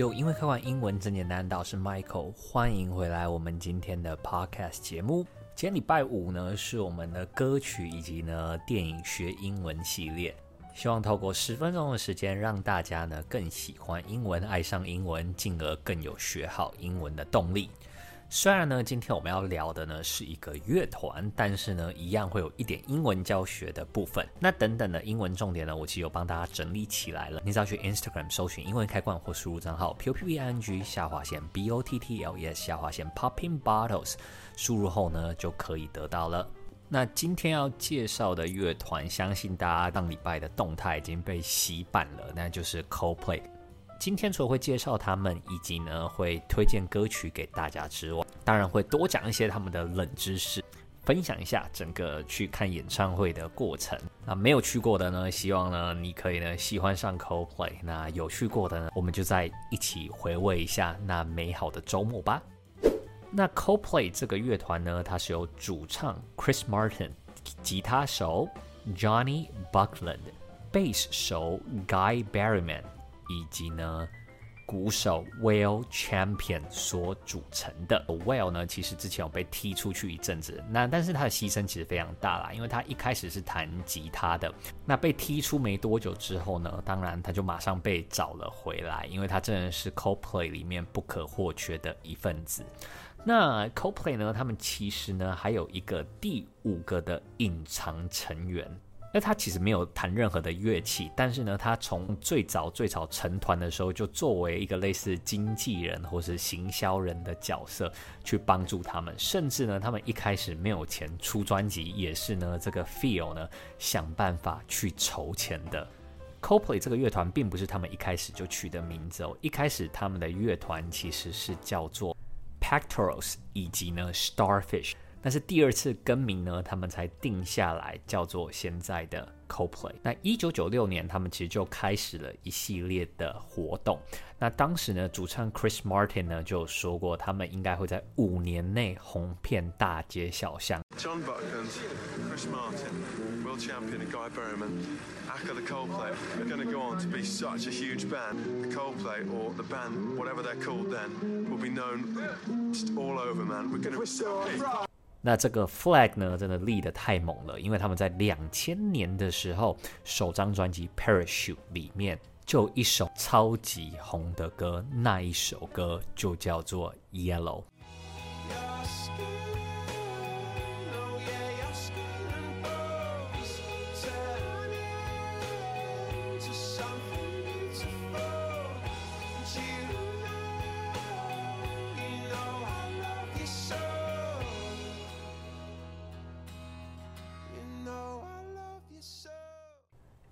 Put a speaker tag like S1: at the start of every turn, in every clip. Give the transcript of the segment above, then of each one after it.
S1: 有因为看完英文真简单，导师 Michael，欢迎回来我们今天的 Podcast 节目。今天礼拜五呢，是我们的歌曲以及呢电影学英文系列，希望透过十分钟的时间，让大家呢更喜欢英文，爱上英文，进而更有学好英文的动力。虽然呢，今天我们要聊的呢是一个乐团，但是呢，一样会有一点英文教学的部分。那等等的英文重点呢，我其实有帮大家整理起来了。你只要去 Instagram 搜寻英文开罐或输入账号 p o p p i n g 下划线 b o t t l e s 下划线 popping bottles，输入后呢就可以得到了。那今天要介绍的乐团，相信大家上礼拜的动态已经被洗版了，那就是 Coldplay。今天除了会介绍他们，以及呢会推荐歌曲给大家之外，当然会多讲一些他们的冷知识，分享一下整个去看演唱会的过程。那没有去过的呢，希望呢你可以呢喜欢上 Coldplay。那有去过的呢，我们就再一起回味一下那美好的周末吧。那 Coldplay 这个乐团呢，它是由主唱 Chris Martin、吉他手 Johnny Buckland、贝斯手 Guy Berryman。以及呢，鼓手 Will Champion 所组成的。Will 呢，其实之前有被踢出去一阵子，那但是他的牺牲其实非常大啦，因为他一开始是弹吉他的，那被踢出没多久之后呢，当然他就马上被找了回来，因为他真的是 Coldplay 里面不可或缺的一份子。那 Coldplay 呢，他们其实呢还有一个第五个的隐藏成员。那他其实没有弹任何的乐器，但是呢，他从最早最早成团的时候，就作为一个类似经纪人或是行销人的角色去帮助他们，甚至呢，他们一开始没有钱出专辑，也是呢这个 Phil 呢想办法去筹钱的。COPLAY 这个乐团并不是他们一开始就取的名字哦，一开始他们的乐团其实是叫做 Pectorals 以及呢 Starfish。但是第二次更名呢，他们才定下来叫做现在的 Coldplay。那一九九六年，他们其实就开始了一系列的活动。那当时呢，主唱 Chris Martin 呢就说过，他们应该会在五年内红遍大街小巷。John Buckland, Chris Martin, Will Champion, and Guy Berryman, aka the Coldplay, are going to go on to be such a huge band. The Coldplay or the band, whatever they're called then, will be known just all over, man. We're going to. 那这个 flag 呢，真的立得太猛了，因为他们在两千年的时候，首张专辑《Parachute》里面就一首超级红的歌，那一首歌就叫做《Yellow》。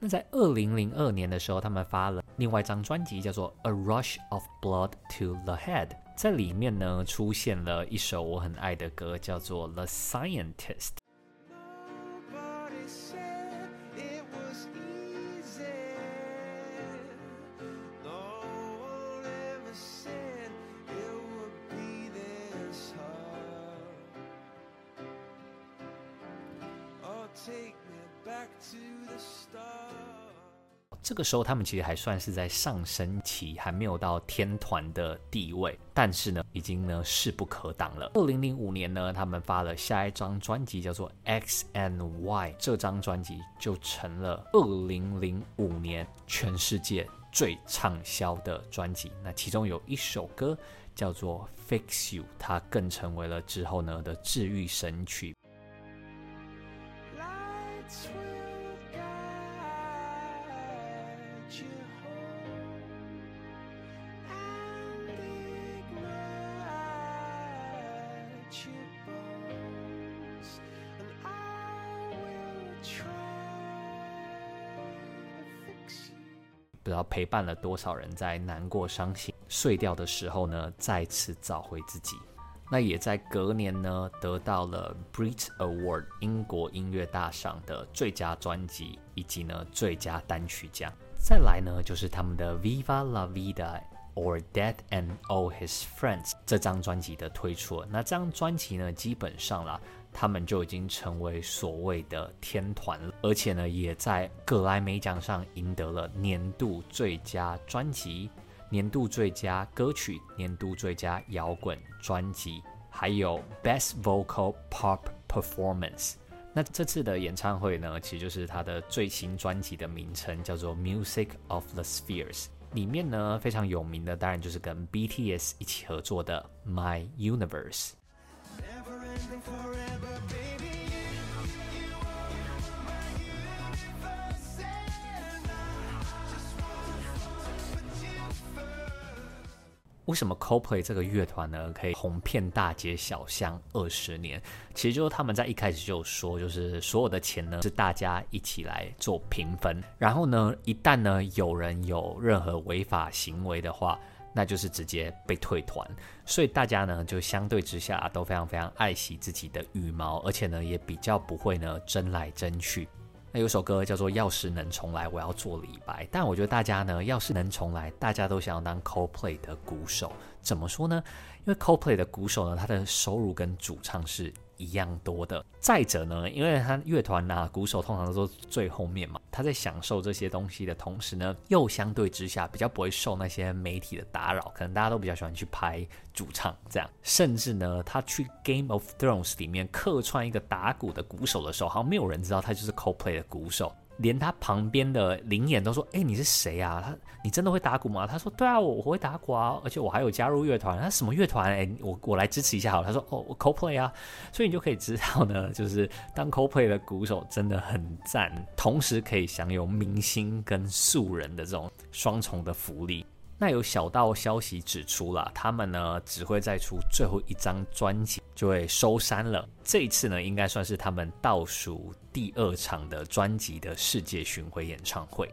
S1: 那在二零零二年的时候，他们发了另外一张专辑，叫做《A Rush of Blood to the Head》。在里面呢，出现了一首我很爱的歌，叫做《The Scientist》。这个时候，他们其实还算是在上升期，还没有到天团的地位，但是呢，已经呢势不可挡了。二零零五年呢，他们发了下一张专辑，叫做《X and Y》，这张专辑就成了二零零五年全世界最畅销的专辑。那其中有一首歌叫做《Fix You》，它更成为了之后呢的治愈神曲。不知道陪伴了多少人在难过、伤心、碎掉的时候呢，再次找回自己。那也在隔年呢，得到了 Brit Award 英国音乐大赏的最佳专辑以及呢最佳单曲奖。再来呢，就是他们的 Viva La Vida or Death and All His Friends 这张专辑的推出。那这张专辑呢，基本上啦。他们就已经成为所谓的天团了，而且呢，也在格莱美奖上赢得了年度最佳专辑、年度最佳歌曲、年度最佳摇滚专辑，还有 Best Vocal Pop Performance。那这次的演唱会呢，其实就是他的最新专辑的名称，叫做 Music of the Spheres。里面呢，非常有名的，当然就是跟 BTS 一起合作的 My Universe。为什么 Coplay 这个乐团呢，可以红遍大街小巷二十年？其实就是他们在一开始就说，就是所有的钱呢是大家一起来做平分，然后呢，一旦呢有人有任何违法行为的话，那就是直接被退团。所以大家呢就相对之下都非常非常爱惜自己的羽毛，而且呢也比较不会呢争来争去。有首歌叫做《要是能重来》，我要做李白。但我觉得大家呢，要是能重来，大家都想要当 Coldplay 的鼓手。怎么说呢？因为 Coldplay 的鼓手呢，他的收入跟主唱是一样多的。再者呢，因为他乐团呐、啊，鼓手通常都坐最后面嘛，他在享受这些东西的同时呢，又相对之下比较不会受那些媒体的打扰。可能大家都比较喜欢去拍主唱这样。甚至呢，他去 Game of Thrones 里面客串一个打鼓的鼓手的时候，好像没有人知道他就是 Coldplay 的鼓手。连他旁边的灵眼都说：“哎、你是谁啊？他，你真的会打鼓吗？”他说：“对啊，我我会打鼓啊，而且我还有加入乐团。他什么乐团？哎，我我来支持一下好了。”他说：“哦，我 coplay 啊。”所以你就可以知道呢，就是当 coplay 的鼓手真的很赞，同时可以享有明星跟素人的这种双重的福利。那有小道消息指出了，他们呢只会再出最后一张专辑就会收山了。这一次呢，应该算是他们倒数第二场的专辑的世界巡回演唱会。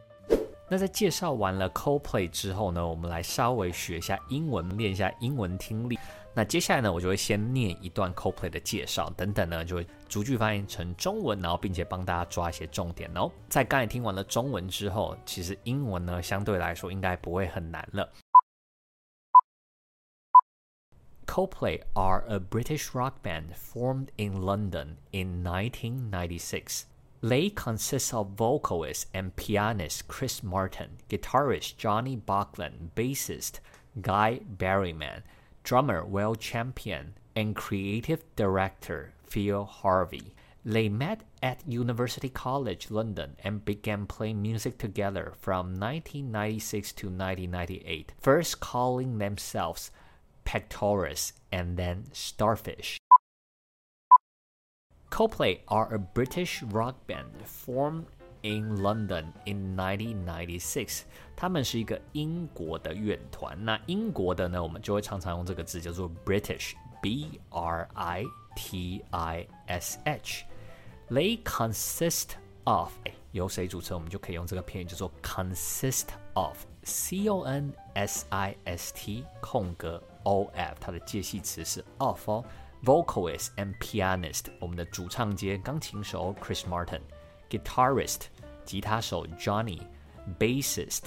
S1: 那在介绍完了 Coldplay 之后呢，我们来稍微学一下英文，练一下英文听力。那接下来呢，我就会先念一段 Coldplay 的介绍，等等呢，就会逐句翻译成中文，然后并且帮大家抓一些重点哦。在刚才听完了中文之后，其实英文呢相对来说应该不会很难了。Coldplay are a British rock band formed in London in 1996. They consists of vocalist and pianist Chris Martin, guitarist Johnny Buckland, bassist Guy Berryman. Drummer Will Champion and creative director Phil Harvey. They met at University College London and began playing music together from 1996 to 1998, first calling themselves Pectorus and then Starfish. Coldplay are a British rock band formed in London in 1996，他们是一个英国的乐团。那英国的呢，我们就会常常用这个字叫做 British，B R I T I S H。They consist of，哎，由谁组成？我们就可以用这个片语叫做 consist of，C O N S I S T 空格 O F，它的介系词是 of 哦。 Vocalist and pianist，我们的主唱兼钢琴手 Chris Martin，Guitarist。吉他手 Johnny，Bassist，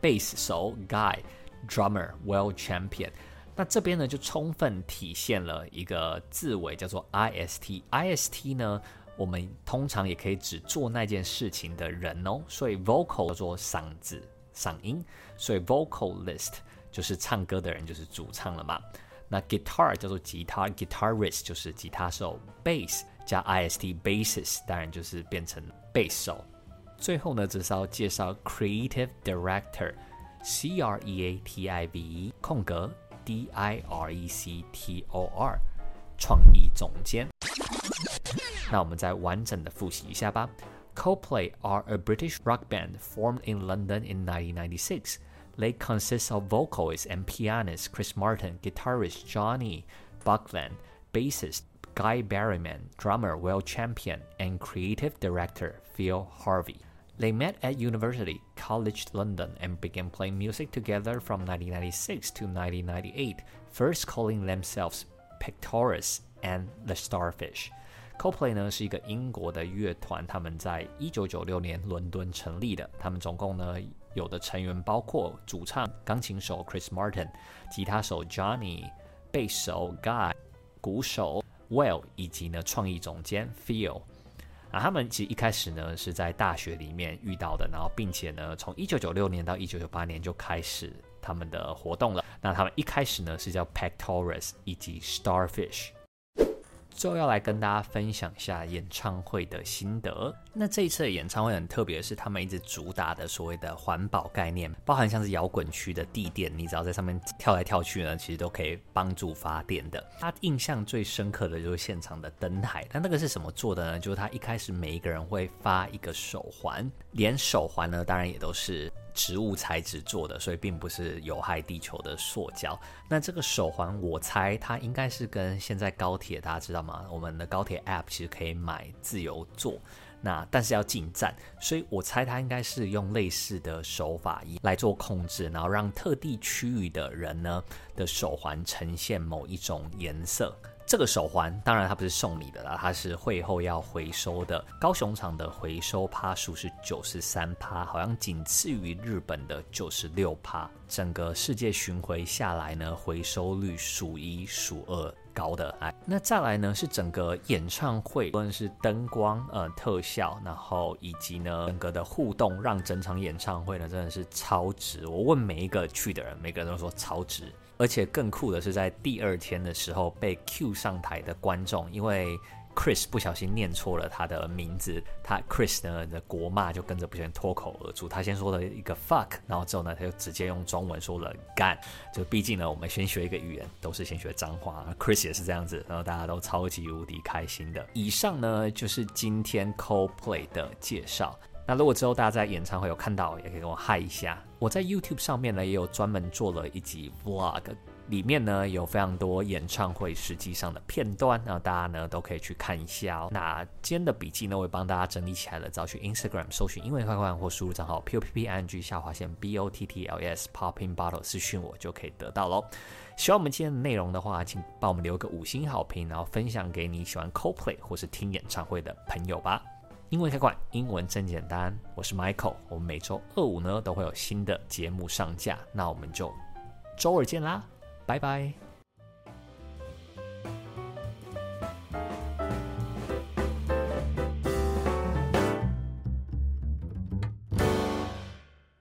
S1: 贝斯手 Guy，Drummer Will Champion。那这边呢，就充分体现了一个字尾叫做 ist。ist 呢，我们通常也可以指做那件事情的人哦。所以 vocal 叫做嗓子、嗓音，所以 vocalist 就是唱歌的人，就是主唱了嘛。那 guitar 叫做吉他，guitarist 就是吉他手，bass 加 ist，bassist 当然就是变成。贝手，最后呢，只是要介绍 creative director，C R E A T I V E 空格 D I R E C T O R，创意总监。那我们再完整的复习一下吧。Coldplay are a British rock band formed in London in 1996. They consist of vocalist and pianist Chris Martin, guitarist Johnny Buckland, bassist Guy Berryman, drummer Will Champion, and creative director Phil Harvey. They met at University College London and began playing music together from 1996 to 1998, first calling themselves Pectorus and the Starfish. Coldplay 呢是一个英国的乐团，他们在一九九六年伦敦成立的。他们总共呢有的成员包括主唱钢琴手 Chris Martin、吉他手 Johnny、贝手 Guy、鼓手。Well，以及呢，创意总监 Phil 啊，他们其实一开始呢是在大学里面遇到的，然后并且呢，从一九九六年到一九九八年就开始他们的活动了。那他们一开始呢是叫 Pectorus 以及 Starfish。就要来跟大家分享一下演唱会的心得。那这一次的演唱会很特别是，他们一直主打的所谓的环保概念，包含像是摇滚区的地垫，你只要在上面跳来跳去呢，其实都可以帮助发电的。他印象最深刻的就是现场的灯台，那那个是什么做的呢？就是他一开始每一个人会发一个手环，连手环呢，当然也都是。植物材质做的，所以并不是有害地球的塑胶。那这个手环，我猜它应该是跟现在高铁，大家知道吗？我们的高铁 App 其实可以买自由座，那但是要进站，所以我猜它应该是用类似的手法来做控制，然后让特地区域的人呢的手环呈现某一种颜色。这个手环当然它不是送你的啦，它是会后要回收的。高雄厂的回收趴数是九十三趴，好像仅次于日本的九十六趴。整个世界巡回下来呢，回收率数一数二高的。哎，那再来呢是整个演唱会，无论是灯光、呃特效，然后以及呢整个的互动，让整场演唱会呢真的是超值。我问每一个去的人，每个人都说超值。而且更酷的是，在第二天的时候被 Q 上台的观众，因为 Chris 不小心念错了他的名字，他 Chris 呢的国骂就跟着不小心脱口而出。他先说了一个 fuck，然后之后呢，他就直接用中文说了干。就毕竟呢，我们先学一个语言都是先学脏话，Chris 也是这样子，然后大家都超级无敌开心的。以上呢就是今天 Coldplay 的介绍。那如果之后大家在演唱会有看到，也可以跟我嗨一下。我在 YouTube 上面呢也有专门做了一集 Vlog，里面呢有非常多演唱会实际上的片段，那大家呢都可以去看一下哦。那今天的笔记呢，我也帮大家整理起来了，找去 Instagram 搜寻英文快快或输入账号 p o p p i n g 下划线 b o t t l s popping bottle 私讯我就可以得到喽。喜欢我们今天的内容的话，请帮我们留个五星好评，然后分享给你喜欢 CoPlay 或是听演唱会的朋友吧。英文开馆，英文真简单。我是 Michael，我们每周二五呢都会有新的节目上架，那我们就周二见啦，拜拜。